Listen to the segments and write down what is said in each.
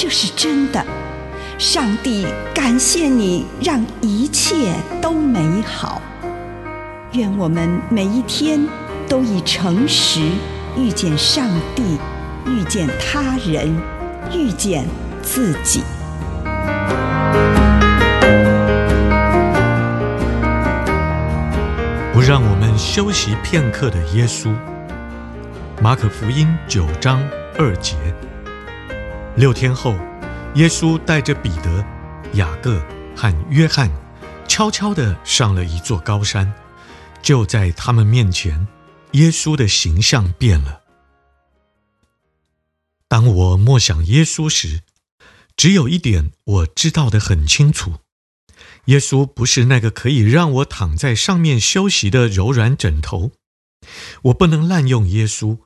这是真的。上帝感谢你，让一切都美好。愿我们每一天都以诚实遇见上帝，遇见他人，遇见自己。不让我们休息片刻的耶稣，马可福音九章二节。六天后，耶稣带着彼得、雅各和约翰，悄悄地上了一座高山。就在他们面前，耶稣的形象变了。当我默想耶稣时，只有一点我知道得很清楚。耶稣不是那个可以让我躺在上面休息的柔软枕头，我不能滥用耶稣，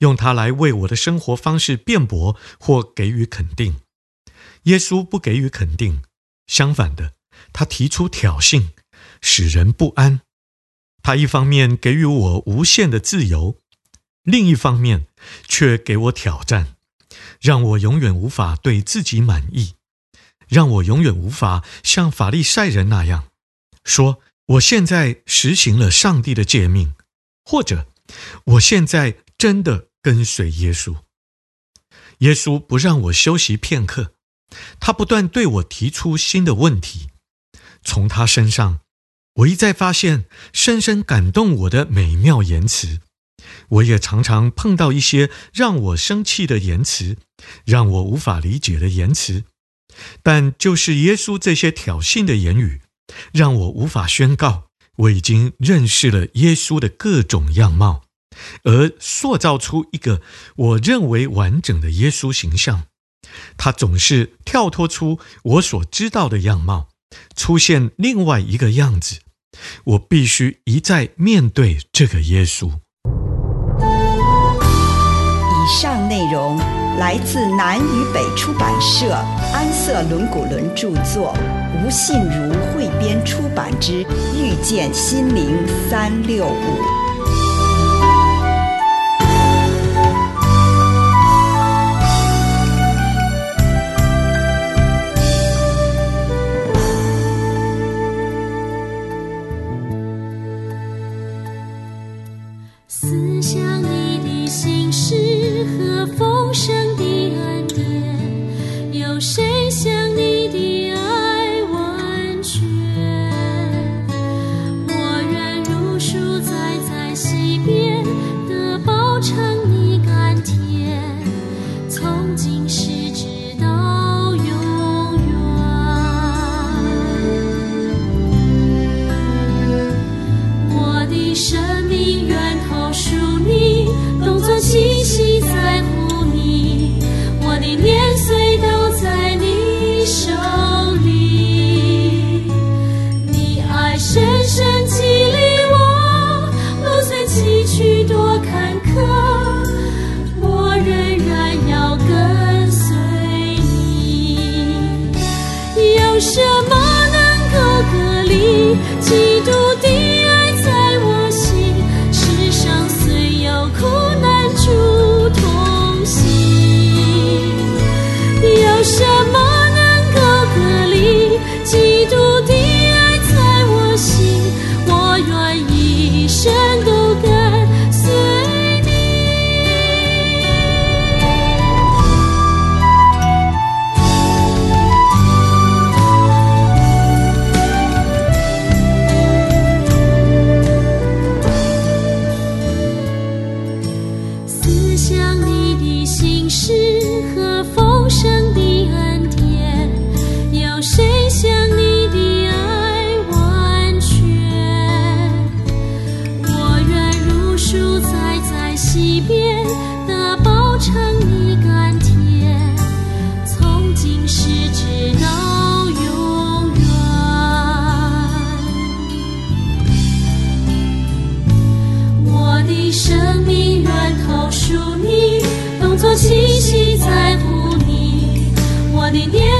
用它来为我的生活方式辩驳或给予肯定。耶稣不给予肯定，相反的，他提出挑衅，使人不安。他一方面给予我无限的自由，另一方面却给我挑战，让我永远无法对自己满意。让我永远无法像法利赛人那样说：“我现在实行了上帝的诫命，或者我现在真的跟随耶稣。”耶稣不让我休息片刻，他不断对我提出新的问题。从他身上，我一再发现深深感动我的美妙言辞。我也常常碰到一些让我生气的言辞，让我无法理解的言辞。但就是耶稣这些挑衅的言语，让我无法宣告我已经认识了耶稣的各种样貌，而塑造出一个我认为完整的耶稣形象。他总是跳脱出我所知道的样貌，出现另外一个样子。我必须一再面对这个耶稣。以上内容。来自南与北出版社安瑟伦古伦著作，吴信如汇编出版之《遇见心灵三六五》。想你的心事和风声的 ocean 的念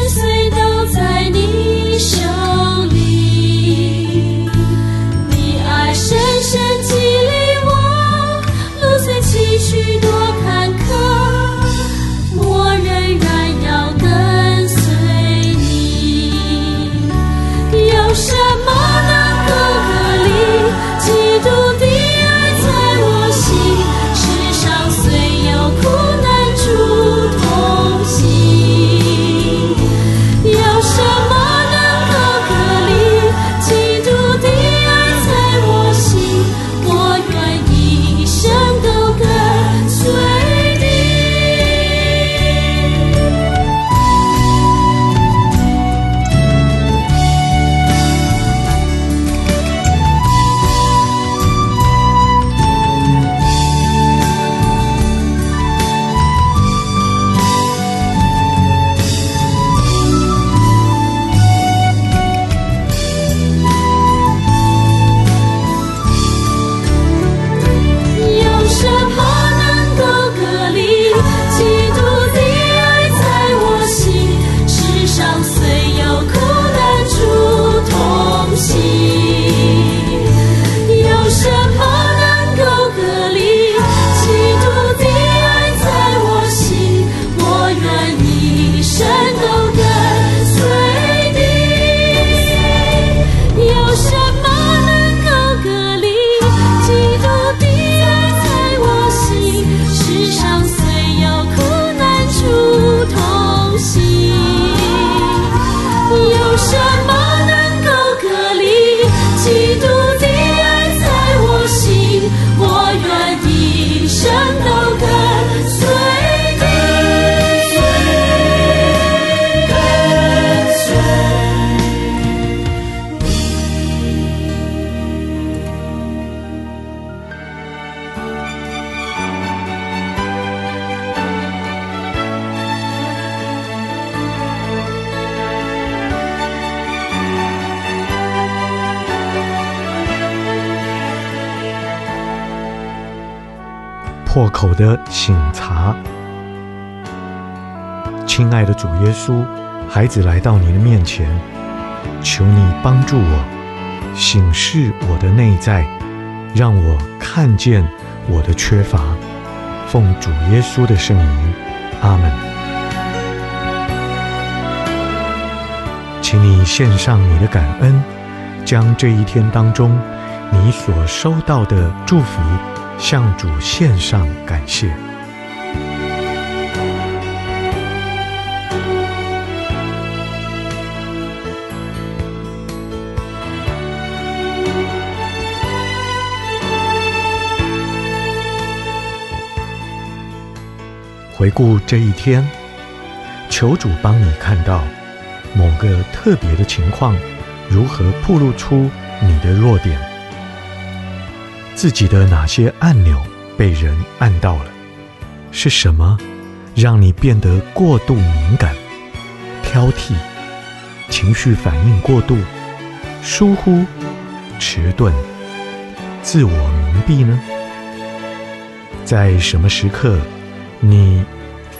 真的破口的醒察，亲爱的主耶稣，孩子来到你的面前，求你帮助我，醒视我的内在，让我看见我的缺乏。奉主耶稣的圣名，阿门。请你献上你的感恩，将这一天当中你所收到的祝福。向主献上感谢。回顾这一天，求主帮你看到某个特别的情况，如何暴露出你的弱点。自己的哪些按钮被人按到了？是什么让你变得过度敏感、挑剔、情绪反应过度、疏忽、迟钝、自我蒙蔽呢？在什么时刻你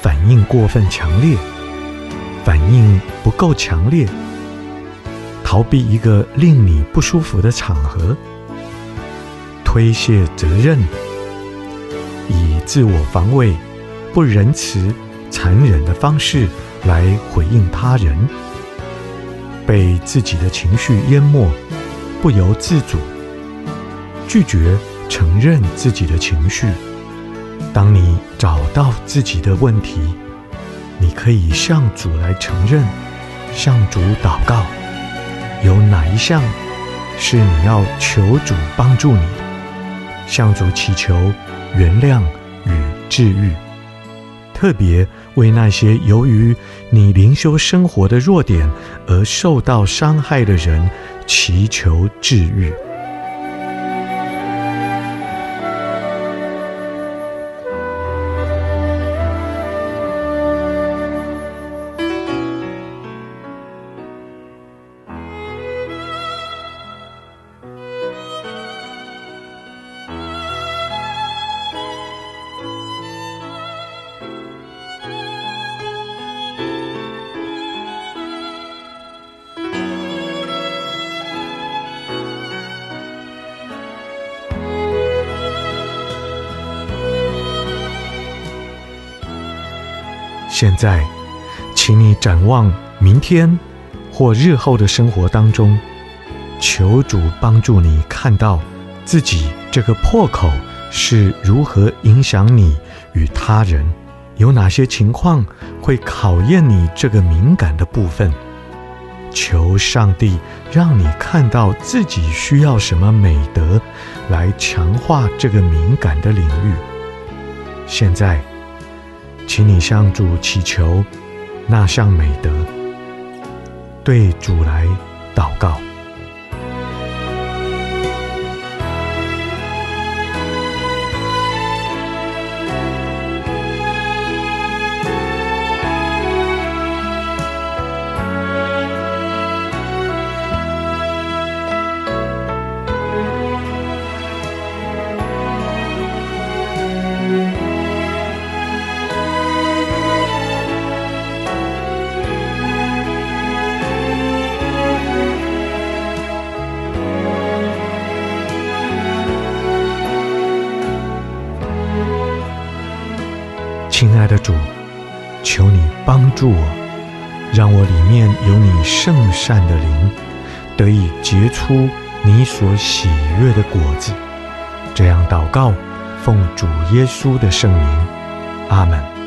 反应过分强烈，反应不够强烈，逃避一个令你不舒服的场合？推卸责任，以自我防卫、不仁慈、残忍的方式来回应他人，被自己的情绪淹没，不由自主，拒绝承认自己的情绪。当你找到自己的问题，你可以向主来承认，向主祷告，有哪一项是你要求主帮助你？向主祈求原谅与治愈，特别为那些由于你灵修生活的弱点而受到伤害的人祈求治愈。现在，请你展望明天或日后的生活当中，求主帮助你看到自己这个破口是如何影响你与他人，有哪些情况会考验你这个敏感的部分。求上帝让你看到自己需要什么美德，来强化这个敏感的领域。现在，请你向主祈求那项美德，对主来祷告。的主，求你帮助我，让我里面有你圣善的灵，得以结出你所喜悦的果子。这样祷告，奉主耶稣的圣名，阿门。